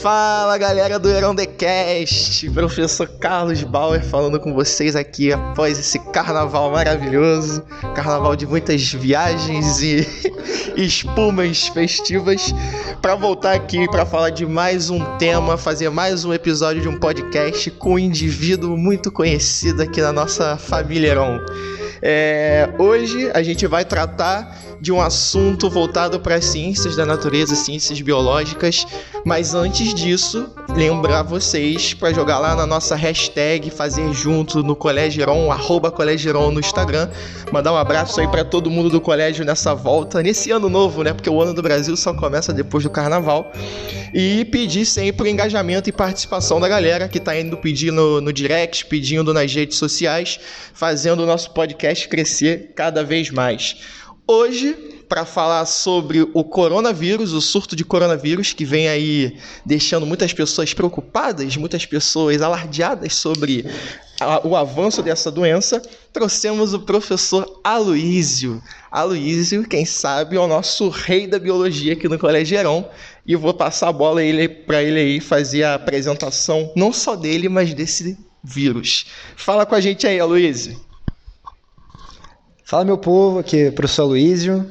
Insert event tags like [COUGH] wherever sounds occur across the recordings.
Fala galera do Herondecast, professor Carlos Bauer falando com vocês aqui após esse carnaval maravilhoso, carnaval de muitas viagens e [LAUGHS] espumas festivas, para voltar aqui para falar de mais um tema, fazer mais um episódio de um podcast com um indivíduo muito conhecido aqui na nossa família Heron. É, hoje a gente vai tratar de um assunto voltado para as ciências da natureza, ciências biológicas, mas antes disso, lembrar vocês para jogar lá na nossa hashtag, fazer junto no Colégio Heron, arroba Colégio Heron no Instagram, mandar um abraço aí para todo mundo do colégio nessa volta, nesse ano novo, né? Porque o ano do Brasil só começa depois do carnaval. E pedir sempre o engajamento e participação da galera que está indo pedir no, no direct, pedindo nas redes sociais, fazendo o nosso podcast crescer cada vez mais hoje para falar sobre o coronavírus, o surto de coronavírus que vem aí deixando muitas pessoas preocupadas, muitas pessoas alardeadas sobre a, o avanço dessa doença. Trouxemos o professor Aloísio. Aloísio, quem sabe, é o nosso rei da biologia aqui no Colégio Heron. E vou passar a bola para ele aí fazer a apresentação, não só dele, mas desse vírus. Fala com a gente aí, Aloísio. Fala meu povo, aqui é o professor Luísio,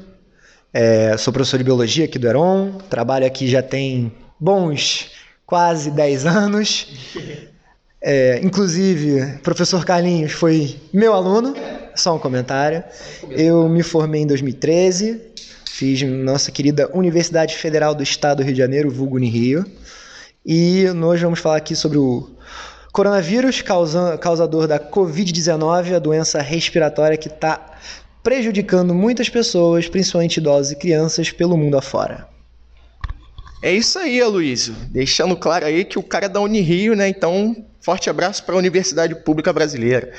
é, sou professor de Biologia aqui do Heron, trabalho aqui já tem bons quase 10 anos. É, inclusive, professor Carlinhos foi meu aluno, só um comentário. Eu me formei em 2013, fiz nossa querida Universidade Federal do Estado do Rio de Janeiro, vulgo Unirio. E hoje vamos falar aqui sobre o Coronavírus, causa, causador da Covid-19, a doença respiratória que está prejudicando muitas pessoas, principalmente idosos e crianças, pelo mundo afora. É isso aí, Aloysio. Deixando claro aí que o cara é da Unirio, né? Então, forte abraço para a Universidade Pública Brasileira.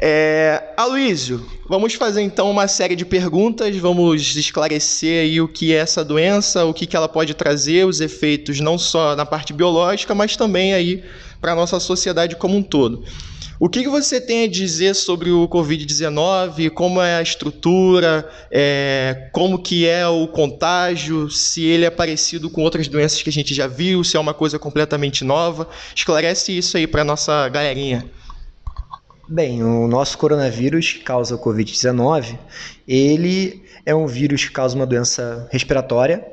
É... Aloysio, vamos fazer então uma série de perguntas, vamos esclarecer aí o que é essa doença, o que, que ela pode trazer, os efeitos não só na parte biológica, mas também aí para a nossa sociedade como um todo. O que, que você tem a dizer sobre o Covid-19, como é a estrutura, é, como que é o contágio, se ele é parecido com outras doenças que a gente já viu, se é uma coisa completamente nova? Esclarece isso aí para a nossa galerinha. Bem, o nosso coronavírus que causa o Covid-19, ele é um vírus que causa uma doença respiratória,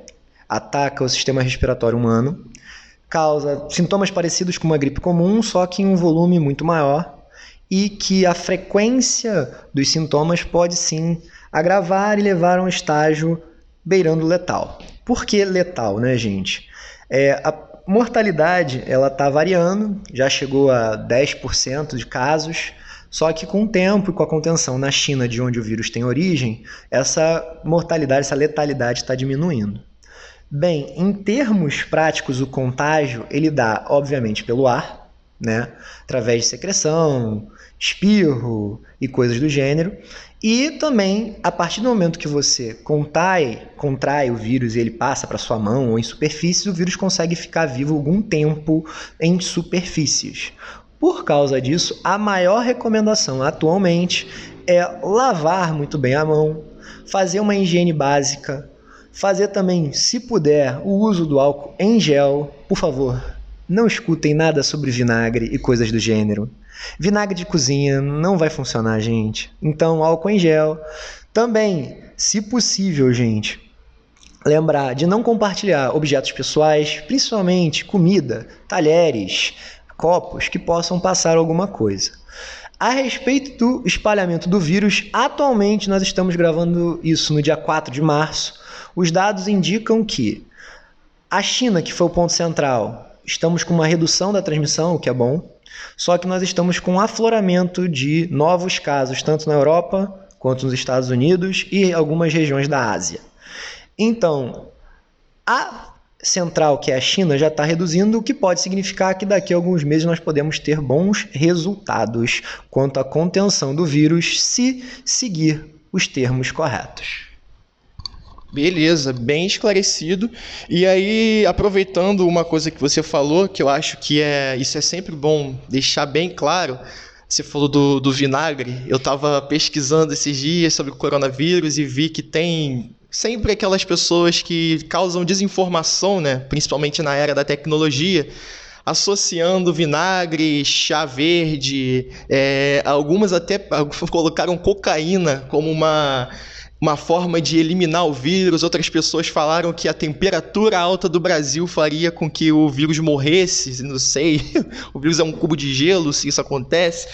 ataca o sistema respiratório humano, causa sintomas parecidos com uma gripe comum, só que em um volume muito maior, e que a frequência dos sintomas pode sim agravar e levar a um estágio beirando letal. Por que letal, né, gente? É, a mortalidade ela está variando, já chegou a 10% de casos, só que com o tempo e com a contenção na China, de onde o vírus tem origem, essa mortalidade, essa letalidade está diminuindo. Bem, em termos práticos, o contágio ele dá, obviamente, pelo ar, né? através de secreção, espirro e coisas do gênero. E também, a partir do momento que você contrai, contrai o vírus e ele passa para sua mão ou em superfícies, o vírus consegue ficar vivo algum tempo em superfícies. Por causa disso, a maior recomendação atualmente é lavar muito bem a mão, fazer uma higiene básica, Fazer também, se puder, o uso do álcool em gel. Por favor, não escutem nada sobre vinagre e coisas do gênero. Vinagre de cozinha não vai funcionar, gente. Então, álcool em gel. Também, se possível, gente, lembrar de não compartilhar objetos pessoais, principalmente comida, talheres, copos que possam passar alguma coisa. A respeito do espalhamento do vírus, atualmente nós estamos gravando isso no dia 4 de março. Os dados indicam que a China, que foi o ponto central, estamos com uma redução da transmissão, o que é bom, só que nós estamos com um afloramento de novos casos, tanto na Europa quanto nos Estados Unidos e algumas regiões da Ásia. Então, a central, que é a China, já está reduzindo, o que pode significar que daqui a alguns meses nós podemos ter bons resultados quanto à contenção do vírus se seguir os termos corretos. Beleza, bem esclarecido. E aí, aproveitando uma coisa que você falou, que eu acho que é isso é sempre bom deixar bem claro. Você falou do, do vinagre. Eu estava pesquisando esses dias sobre o coronavírus e vi que tem sempre aquelas pessoas que causam desinformação, né? principalmente na era da tecnologia, associando vinagre, chá verde, é, algumas até [LAUGHS] colocaram cocaína como uma uma forma de eliminar o vírus. Outras pessoas falaram que a temperatura alta do Brasil faria com que o vírus morresse. Não sei, [LAUGHS] o vírus é um cubo de gelo, se isso acontece.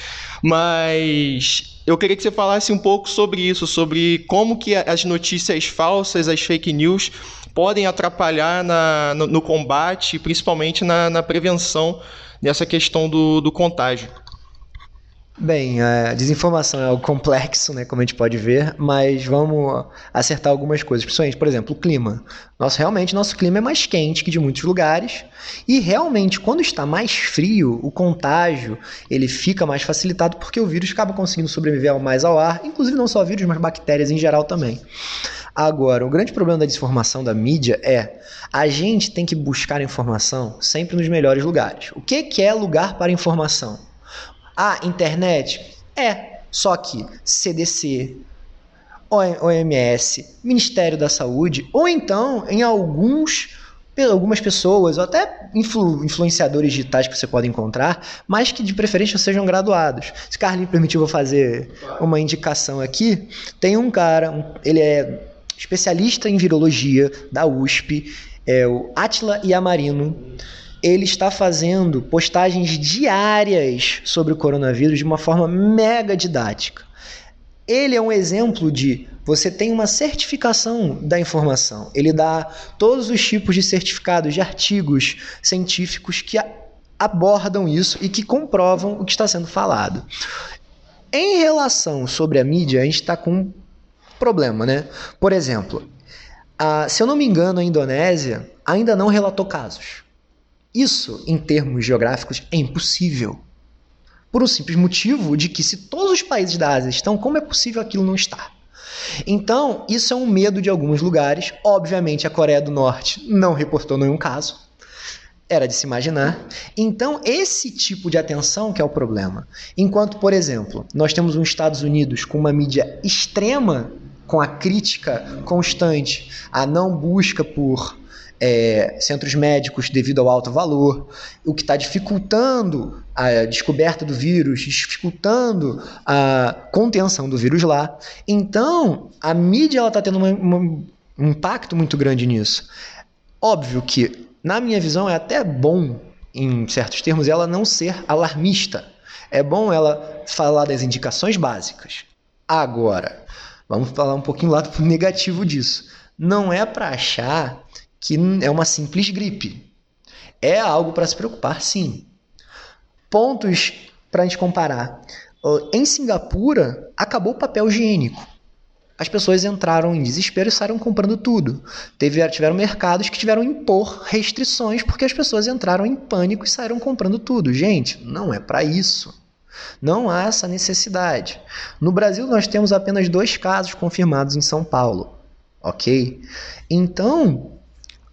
Mas eu queria que você falasse um pouco sobre isso, sobre como que as notícias falsas, as fake news, podem atrapalhar na, no, no combate, principalmente na, na prevenção dessa questão do, do contágio. Bem, a desinformação é algo complexo, né, como a gente pode ver, mas vamos acertar algumas coisas, principalmente, por exemplo, o clima. Nosso, realmente, nosso clima é mais quente que de muitos lugares, e realmente, quando está mais frio, o contágio ele fica mais facilitado porque o vírus acaba conseguindo sobreviver mais ao ar, inclusive não só vírus, mas bactérias em geral também. Agora, o grande problema da desinformação da mídia é a gente tem que buscar informação sempre nos melhores lugares. O que, que é lugar para informação? A internet? É. Só que CDC, OMS, Ministério da Saúde, ou então em alguns algumas pessoas, ou até influ, influenciadores digitais que você pode encontrar, mas que de preferência sejam graduados. Se Carlinhos permitiu, vou fazer uma indicação aqui. Tem um cara, um, ele é especialista em virologia da USP, é o Atila Iamarino ele está fazendo postagens diárias sobre o coronavírus de uma forma mega didática. Ele é um exemplo de você tem uma certificação da informação. Ele dá todos os tipos de certificados de artigos científicos que abordam isso e que comprovam o que está sendo falado. Em relação sobre a mídia, a gente está com um problema, né? Por exemplo, a, se eu não me engano, a Indonésia ainda não relatou casos. Isso, em termos geográficos, é impossível. Por um simples motivo de que, se todos os países da Ásia estão, como é possível aquilo não estar? Então, isso é um medo de alguns lugares. Obviamente, a Coreia do Norte não reportou nenhum caso. Era de se imaginar. Então, esse tipo de atenção que é o problema. Enquanto, por exemplo, nós temos os Estados Unidos com uma mídia extrema, com a crítica constante, a não busca por é, centros médicos devido ao alto valor, o que está dificultando a descoberta do vírus, dificultando a contenção do vírus lá. Então, a mídia está tendo uma, uma, um impacto muito grande nisso. Óbvio que, na minha visão, é até bom, em certos termos, ela não ser alarmista. É bom ela falar das indicações básicas. Agora, vamos falar um pouquinho lado [LAUGHS] negativo disso. Não é para achar que é uma simples gripe. É algo para se preocupar, sim. Pontos para a gente comparar. Em Singapura, acabou o papel higiênico. As pessoas entraram em desespero e saíram comprando tudo. Teve, tiveram mercados que tiveram impor restrições porque as pessoas entraram em pânico e saíram comprando tudo. Gente, não é para isso. Não há essa necessidade. No Brasil, nós temos apenas dois casos confirmados em São Paulo. Ok? Então,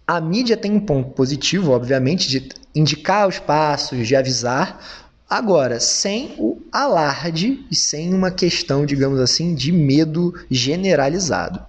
a mídia tem um ponto positivo, obviamente, de indicar os passos, de avisar, agora, sem o alarde e sem uma questão, digamos assim, de medo generalizado.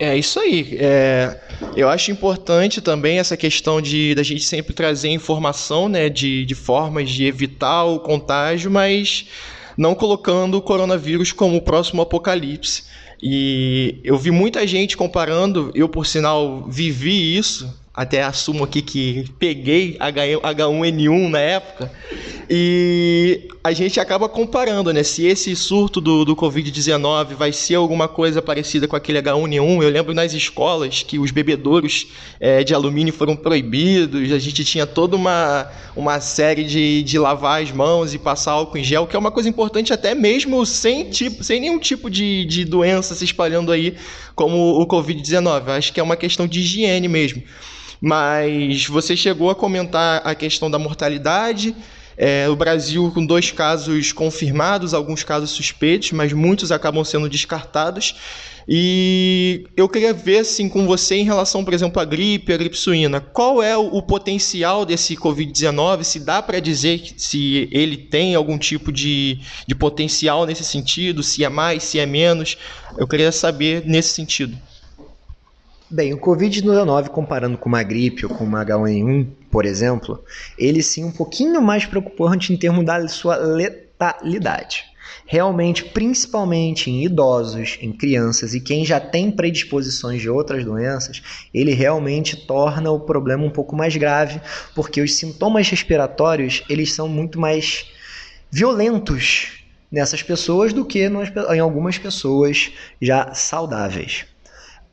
É isso aí. É, eu acho importante também essa questão de da gente sempre trazer informação, né, de, de formas de evitar o contágio, mas não colocando o coronavírus como o próximo apocalipse. E eu vi muita gente comparando, eu por sinal vivi isso, até assumo aqui que peguei H1N1 na época, e a gente acaba comparando, né? Se esse surto do, do Covid-19 vai ser alguma coisa parecida com aquele H1N1, eu lembro nas escolas que os bebedouros é, de alumínio foram proibidos, a gente tinha toda uma, uma série de, de lavar as mãos e passar álcool em gel, que é uma coisa importante até mesmo sem, tipo, sem nenhum tipo de, de doença se espalhando aí, como o Covid-19. Acho que é uma questão de higiene mesmo. Mas você chegou a comentar a questão da mortalidade É, o Brasil com dois casos confirmados, alguns casos suspeitos, mas muitos acabam sendo descartados. E eu queria ver assim com você em relação, por exemplo, à gripe, à gripe suína. Qual é o, o potencial desse Covid-19? Se dá para dizer se ele tem algum tipo de, de potencial nesse sentido, se é mais, se é menos. Eu queria saber nesse sentido. Bem, o Covid-19, comparando com uma gripe ou com uma H1N1, por exemplo, ele sim é um pouquinho mais preocupante em termos da sua letalidade realmente, principalmente em idosos, em crianças e quem já tem predisposições de outras doenças, ele realmente torna o problema um pouco mais grave, porque os sintomas respiratórios eles são muito mais violentos nessas pessoas do que em algumas pessoas já saudáveis.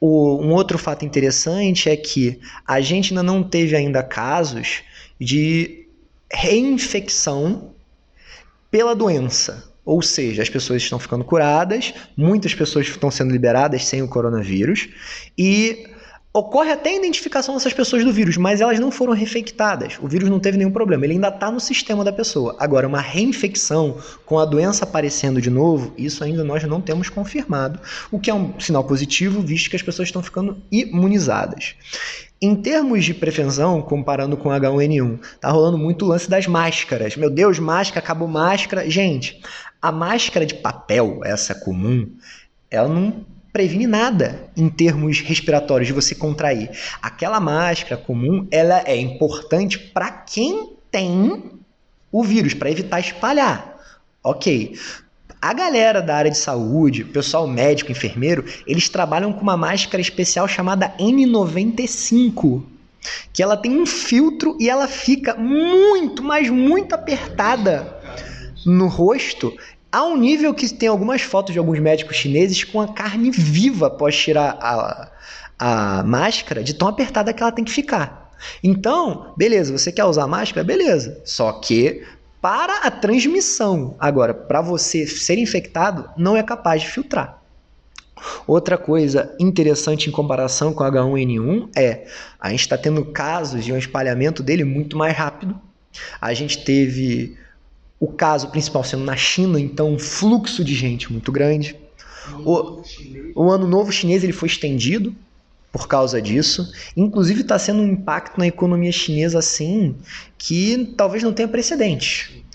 O, um outro fato interessante é que a gente ainda não teve ainda casos de reinfecção pela doença. Ou seja, as pessoas estão ficando curadas, muitas pessoas estão sendo liberadas sem o coronavírus e ocorre até a identificação dessas pessoas do vírus, mas elas não foram reinfectadas. O vírus não teve nenhum problema, ele ainda está no sistema da pessoa. Agora, uma reinfecção com a doença aparecendo de novo, isso ainda nós não temos confirmado, o que é um sinal positivo, visto que as pessoas estão ficando imunizadas. Em termos de prevenção, comparando com H1N1, tá rolando muito o lance das máscaras. Meu Deus, máscara, acabou máscara. Gente, a máscara de papel, essa comum, ela não previne nada em termos respiratórios de você contrair. Aquela máscara comum, ela é importante para quem tem o vírus, para evitar espalhar. Ok. A galera da área de saúde, pessoal médico, enfermeiro, eles trabalham com uma máscara especial chamada N95, que ela tem um filtro e ela fica muito, mas muito apertada no rosto a um nível que tem algumas fotos de alguns médicos chineses com a carne viva após tirar a, a máscara de tão apertada que ela tem que ficar. Então, beleza, você quer usar máscara? Beleza. Só que para a transmissão, agora, para você ser infectado, não é capaz de filtrar. Outra coisa interessante em comparação com H1N1 é a gente está tendo casos de um espalhamento dele muito mais rápido. A gente teve o caso principal sendo na China, então um fluxo de gente muito grande. O, o ano novo chinês ele foi estendido por causa disso. Inclusive está sendo um impacto na economia chinesa assim que talvez não tenha precedente.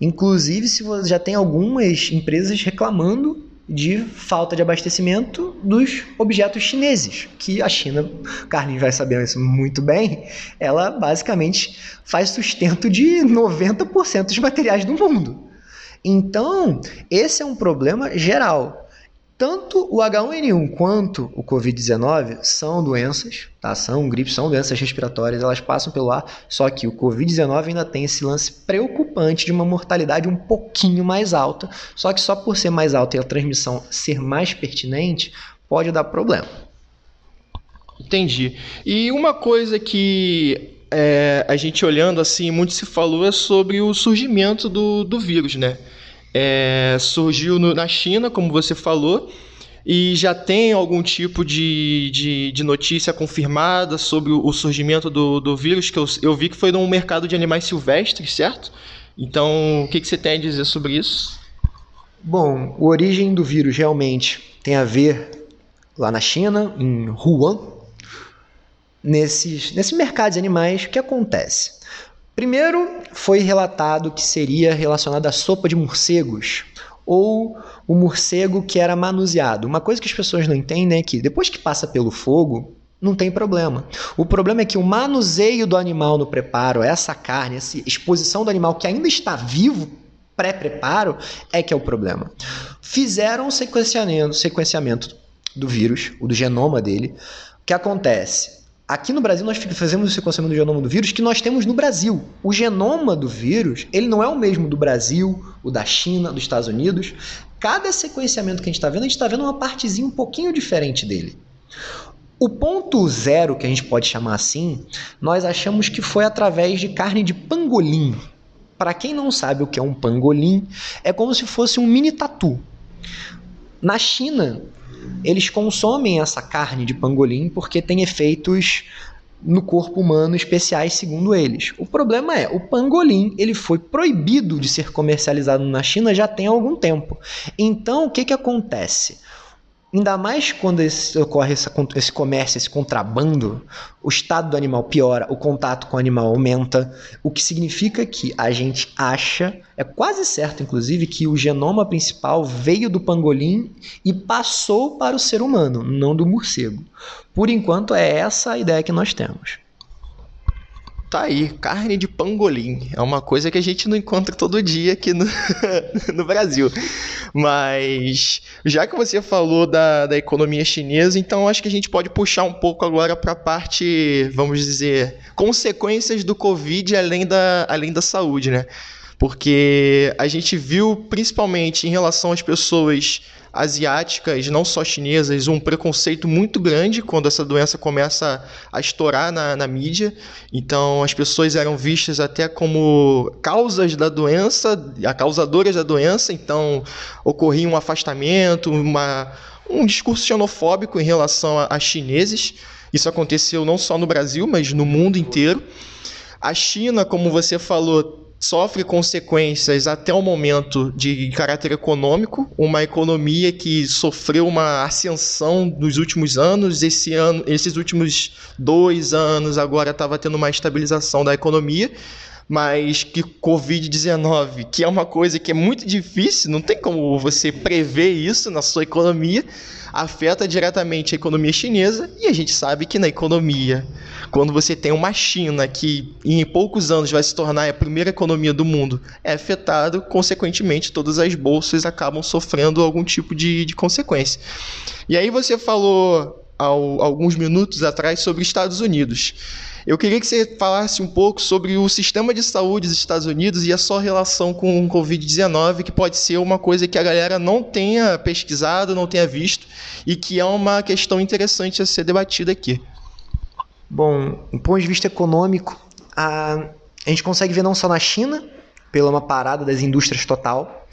Inclusive, se você já tem algumas empresas reclamando de falta de abastecimento dos objetos chineses, que a China, Carlinhos vai saber isso muito bem, ela basicamente faz sustento de 90% dos materiais do mundo. Então, esse é um problema geral. Tanto o H1N1 quanto o Covid-19 são doenças, tá? São gripes, são doenças respiratórias, elas passam pelo ar, só que o Covid-19 ainda tem esse lance preocupante de uma mortalidade um pouquinho mais alta, só que só por ser mais alta e a transmissão ser mais pertinente, pode dar problema. Entendi. E uma coisa que é, a gente olhando assim, muito se falou é sobre o surgimento do, do vírus, né? É, surgiu no, na China, como você falou, e já tem algum tipo de, de, de notícia confirmada sobre o, surgimento do, do vírus, que eu, eu, vi que foi num mercado de animais silvestres, certo? Então, o que, que você tem a dizer sobre isso? Bom, a origem do vírus realmente tem a ver lá na China, em Wuhan, nesses, nesse mercado de animais, o que acontece? Primeiro, foi relatado que seria relacionado à sopa de morcegos ou o morcego que era manuseado. Uma coisa que as pessoas não entendem é que depois que passa pelo fogo, não tem problema. O problema é que o manuseio do animal no preparo, essa carne, essa exposição do animal que ainda está vivo, pré-preparo, é que é o problema. Fizeram um sequenciamento, sequenciamento do vírus, o do genoma dele. O que acontece? Aqui no Brasil nós fazemos o sequenciamento do genoma do vírus que nós temos no Brasil. O genoma do vírus, ele não é o mesmo do Brasil, o da China, dos Estados Unidos. Cada sequenciamento que a gente está vendo, a gente está vendo uma partezinha um pouquinho diferente dele. O ponto zero, que a gente pode chamar assim, nós achamos que foi através de carne de pangolim. Para quem não sabe o que é um pangolim, é como se fosse um mini tatu. Na China, eles consomem essa carne de pangolim porque tem efeitos no corpo humano especiais segundo eles. O problema é, o pangolim, ele foi proibido de ser comercializado na China já tem algum tempo. Então, o que que acontece? Ainda mais quando esse, ocorre essa, esse comércio, esse contrabando, o estado do animal piora, o contato com o animal aumenta, o que significa que a gente acha, é quase certo inclusive, que o genoma principal veio do pangolim e passou para o ser humano, não do morcego. Por enquanto, é essa a ideia que nós temos. Tá aí, carne de pangolim. É uma coisa que a gente não encontra todo dia aqui no, [LAUGHS] no Brasil. Mas, já que você falou da, da economia chinesa, então acho que a gente pode puxar um pouco agora para a parte, vamos dizer, consequências do Covid além da, além da saúde, né? Porque a gente viu, principalmente em relação às pessoas asiáticas, não só chinesas, um preconceito muito grande quando essa doença começa a estourar na, na mídia. Então, as pessoas eram vistas até como causas da doença, causadoras da doença. Então, ocorria um afastamento, uma, um discurso xenofóbico em relação a, a chineses. Isso aconteceu não só no Brasil, mas no mundo inteiro. A China, como você falou, sofre consequências até o momento de caráter econômico, uma economia que sofreu uma ascensão nos últimos anos, esse ano, esses últimos dois anos agora estava tendo uma estabilização da economia, mas que Covid-19, que é uma coisa que é muito difícil, não tem como você prever isso na sua economia, afeta diretamente a economia chinesa e a gente sabe que na economia, quando você tem uma China que em poucos anos vai se tornar a primeira economia do mundo, é afetado, consequentemente todas as bolsas acabam sofrendo algum tipo de, de consequência. E aí você falou ao, alguns minutos atrás sobre Estados Unidos. Eu queria que você falasse um pouco sobre o sistema de saúde dos Estados Unidos e a sua relação com o Covid-19, que pode ser uma coisa que a galera não tenha pesquisado, não tenha visto, e que é uma questão interessante a ser debatida aqui. Bom, do ponto de vista econômico, a, a gente consegue ver não só na China, pela uma parada das indústrias total.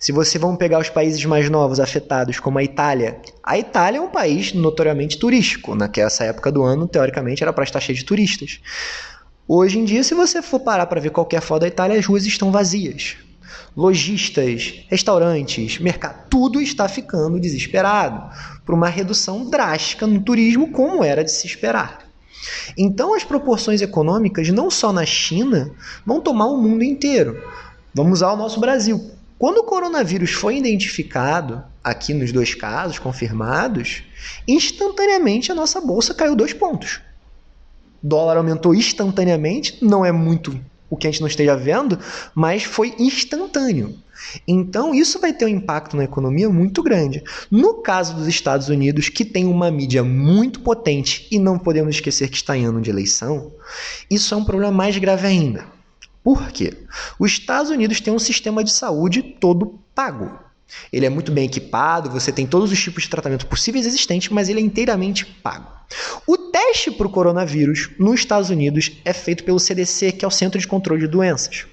Se você vão pegar os países mais novos afetados, como a Itália, a Itália é um país notoriamente turístico, naquela época do ano, teoricamente, era para estar cheio de turistas. Hoje em dia, se você for parar para ver qualquer foto da Itália, as ruas estão vazias. Lojistas, restaurantes, mercado, tudo está ficando desesperado por uma redução drástica no turismo, como era de se esperar. Então, as proporções econômicas, não só na China, vão tomar o mundo inteiro. Vamos usar o nosso Brasil. Quando o coronavírus foi identificado, aqui nos dois casos confirmados, instantaneamente a nossa bolsa caiu dois pontos. O dólar aumentou instantaneamente, não é muito o que a gente não esteja vendo, mas foi instantâneo. Então, isso vai ter um impacto na economia muito grande. No caso dos Estados Unidos, que tem uma mídia muito potente e não podemos esquecer que está em ano de eleição, isso é um problema mais grave ainda. Por quê? Os Estados Unidos têm um sistema de saúde todo pago. Ele é muito bem equipado, você tem todos os tipos de tratamento possíveis existentes, mas ele é inteiramente pago. O teste para o coronavírus nos Estados Unidos é feito pelo CDC, que é o Centro de Controle de Doenças.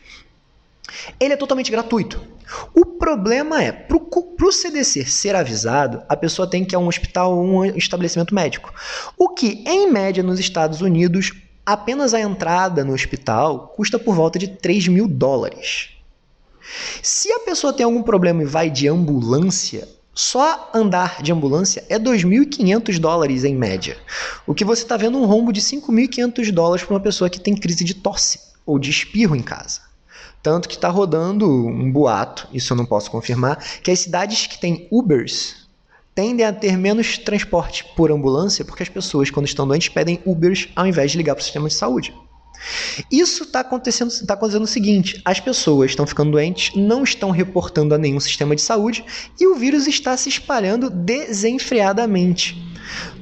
Ele é totalmente gratuito. O problema é, para o CDC ser avisado, a pessoa tem que ir a um hospital ou um estabelecimento médico. O que, em média, nos Estados Unidos, apenas a entrada no hospital custa por volta de 3 mil dólares. Se a pessoa tem algum problema e vai de ambulância, só andar de ambulância é 2.500 dólares em média. O que você está vendo um rombo de 5.500 dólares para uma pessoa que tem crise de tosse ou de espirro em casa. Tanto que está rodando um boato, isso eu não posso confirmar, que as cidades que têm Ubers tendem a ter menos transporte por ambulância porque as pessoas, quando estão doentes, pedem Ubers ao invés de ligar para o sistema de saúde. Isso está acontecendo, tá acontecendo o seguinte: as pessoas estão ficando doentes, não estão reportando a nenhum sistema de saúde e o vírus está se espalhando desenfreadamente.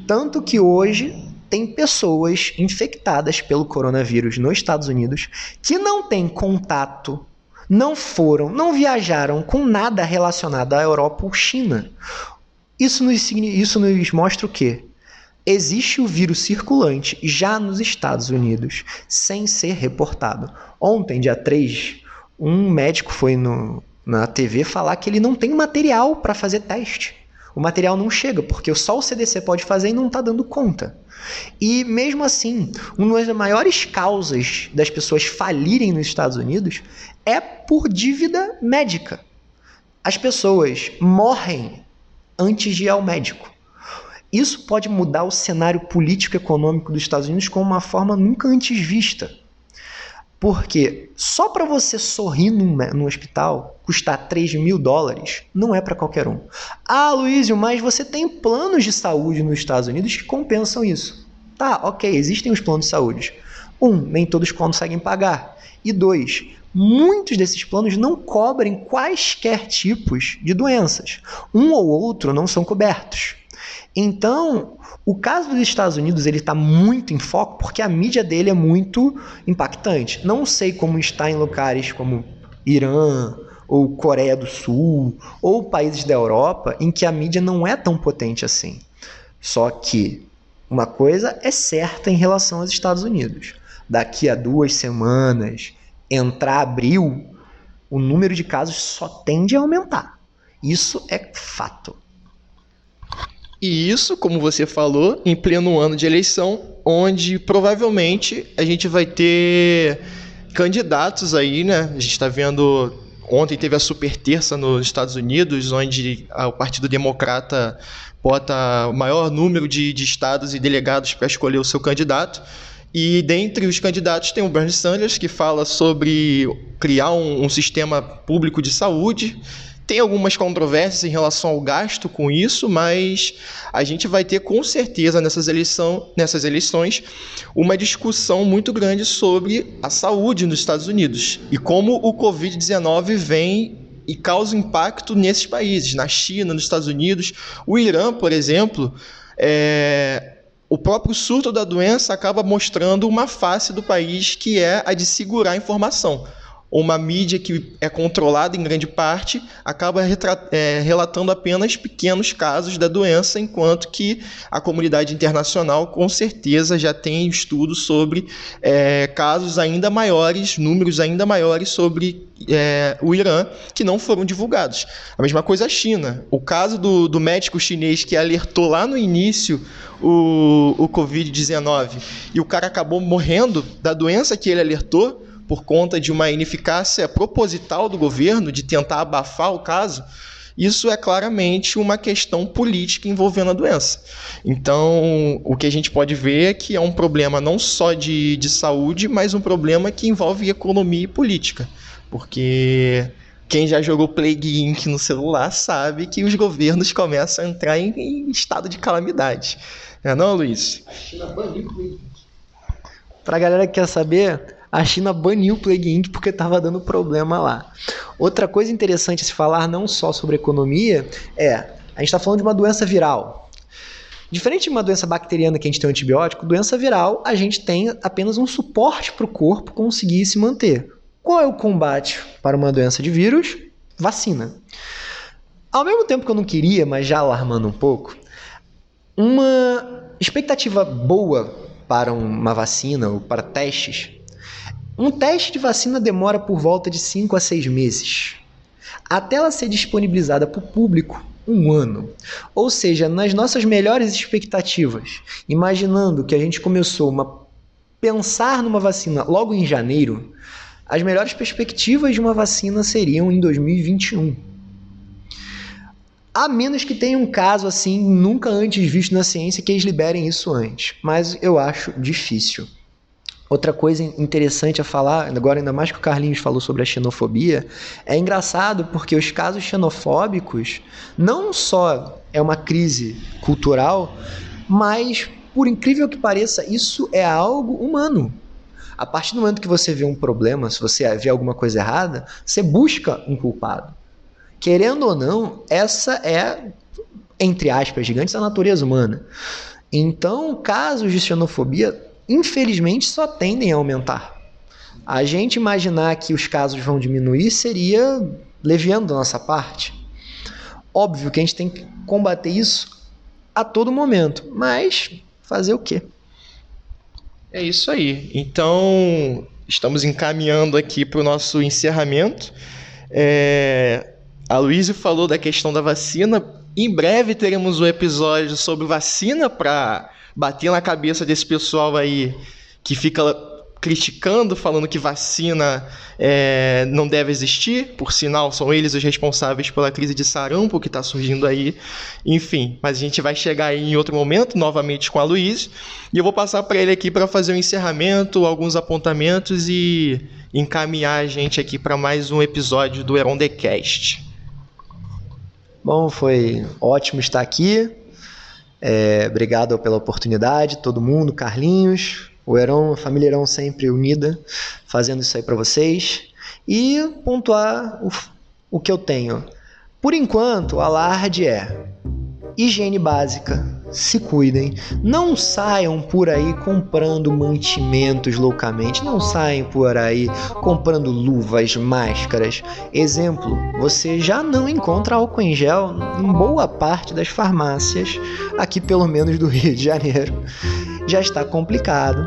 Tanto que hoje tem pessoas infectadas pelo coronavírus nos Estados Unidos que não têm contato, não foram, não viajaram com nada relacionado à Europa ou China. Isso nos, isso nos mostra o quê? Existe o vírus circulante já nos Estados Unidos, sem ser reportado. Ontem, dia 3, um médico foi no, na TV falar que ele não tem material para fazer teste. O material não chega, porque só o CDC pode fazer e não está dando conta. E mesmo assim, uma das maiores causas das pessoas falirem nos Estados Unidos é por dívida médica. As pessoas morrem antes de ir ao médico. Isso pode mudar o cenário político-econômico dos Estados Unidos com uma forma nunca antes vista. Porque só para você sorrir no, no hospital custar 3 mil dólares não é para qualquer um. Ah, Luísio, mas você tem planos de saúde nos Estados Unidos que compensam isso. Tá, ok, existem os planos de saúde. Um, nem todos conseguem pagar. E dois, muitos desses planos não cobrem quaisquer tipos de doenças. Um ou outro não são cobertos. Então, o caso dos Estados Unidos ele está muito em foco porque a mídia dele é muito impactante. Não sei como está em lugares como Irã ou Coreia do Sul ou países da Europa em que a mídia não é tão potente assim. Só que uma coisa é certa em relação aos Estados Unidos. Daqui a duas semanas, entrar abril, o número de casos só tende a aumentar. Isso é fato. E isso, como você falou, em pleno ano de eleição, onde provavelmente a gente vai ter candidatos aí, né? A gente está vendo. Ontem teve a super terça nos Estados Unidos, onde o Partido Democrata bota o maior número de, de estados e delegados para escolher o seu candidato. E dentre os candidatos tem o Bernie Sanders, que fala sobre criar um, um sistema público de saúde tem algumas controvérsias em relação ao gasto com isso, mas a gente vai ter com certeza nessas, eleição, nessas eleições uma discussão muito grande sobre a saúde nos Estados Unidos e como o Covid-19 vem e causa impacto nesses países, na China, nos Estados Unidos. O Irã, por exemplo, é, o próprio surto da doença acaba mostrando uma face do país que é a de segurar a informação uma mídia que é controlada em grande parte acaba é, relatando apenas pequenos casos da doença, enquanto que a comunidade internacional com certeza já tem estudos sobre é, casos ainda maiores, números ainda maiores sobre é, o Irã que não foram divulgados. A mesma coisa a China. O caso do, do médico chinês que alertou lá no início o, o Covid-19 e o cara acabou morrendo da doença que ele alertou por conta de uma ineficácia proposital do governo de tentar abafar o caso, isso é claramente uma questão política envolvendo a doença. Então, o que a gente pode ver é que é um problema não só de, de saúde, mas um problema que envolve economia e política. Porque quem já jogou Plague Inc. no celular sabe que os governos começam a entrar em, em estado de calamidade. É não, Luiz? A Plague Pra galera que quer saber, a China baniu o Plague Inc. porque estava dando problema lá. Outra coisa interessante a se falar, não só sobre economia, é a gente está falando de uma doença viral. Diferente de uma doença bacteriana que a gente tem um antibiótico, doença viral a gente tem apenas um suporte para o corpo conseguir se manter. Qual é o combate para uma doença de vírus? Vacina. Ao mesmo tempo que eu não queria, mas já alarmando um pouco, uma expectativa boa para uma vacina ou para testes um teste de vacina demora por volta de 5 a 6 meses. Até ela ser disponibilizada para o público, um ano. Ou seja, nas nossas melhores expectativas, imaginando que a gente começou a pensar numa vacina logo em janeiro, as melhores perspectivas de uma vacina seriam em 2021. A menos que tenha um caso assim, nunca antes visto na ciência, que eles liberem isso antes. Mas eu acho difícil. Outra coisa interessante a falar, agora ainda mais que o Carlinhos falou sobre a xenofobia, é engraçado porque os casos xenofóbicos não só é uma crise cultural, mas, por incrível que pareça, isso é algo humano. A partir do momento que você vê um problema, se você vê alguma coisa errada, você busca um culpado. Querendo ou não, essa é, entre aspas, gigantes, a natureza humana. Então, casos de xenofobia infelizmente, só tendem a aumentar. A gente imaginar que os casos vão diminuir seria leviando da nossa parte. Óbvio que a gente tem que combater isso a todo momento, mas fazer o quê? É isso aí. Então, estamos encaminhando aqui para o nosso encerramento. É... A Luísa falou da questão da vacina. Em breve teremos um episódio sobre vacina para bater na cabeça desse pessoal aí que fica criticando, falando que vacina é, não deve existir, por sinal, são eles os responsáveis pela crise de sarampo que está surgindo aí. Enfim, mas a gente vai chegar aí em outro momento, novamente com a Luiz, e eu vou passar para ele aqui para fazer o um encerramento, alguns apontamentos e encaminhar a gente aqui para mais um episódio do Heron The Cast. Bom, foi ótimo estar aqui. É, obrigado pela oportunidade, todo mundo, Carlinhos, o Heron, a família Heron sempre unida, fazendo isso aí para vocês. E pontuar o, o que eu tenho. Por enquanto, o alarde é higiene básica, se cuidem, não saiam por aí comprando mantimentos loucamente, não saiam por aí comprando luvas, máscaras. Exemplo, você já não encontra álcool em gel em boa parte das farmácias, aqui pelo menos do Rio de Janeiro. Já está complicado.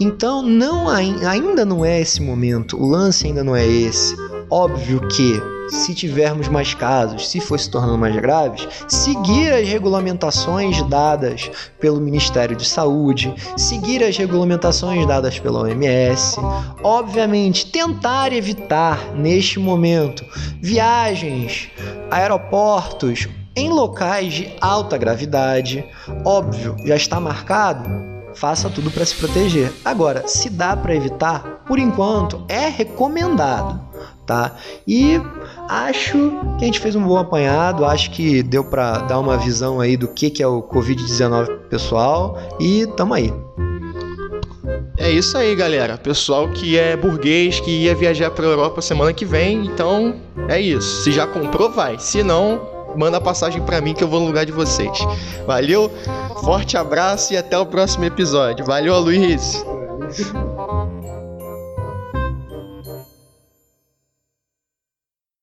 Então não ainda não é esse momento, o lance ainda não é esse. Óbvio que se tivermos mais casos, se for se tornando mais graves, seguir as regulamentações dadas pelo Ministério de Saúde, seguir as regulamentações dadas pela OMS, obviamente tentar evitar neste momento viagens, aeroportos em locais de alta gravidade. Óbvio, já está marcado, faça tudo para se proteger. Agora, se dá para evitar, por enquanto é recomendado tá? E acho que a gente fez um bom apanhado, acho que deu para dar uma visão aí do que, que é o Covid-19 pessoal e tamo aí. É isso aí, galera. Pessoal que é burguês, que ia viajar para Europa semana que vem, então é isso. Se já comprou, vai. Se não, manda a passagem para mim que eu vou no lugar de vocês. Valeu, forte abraço e até o próximo episódio. Valeu, Luiz. [LAUGHS]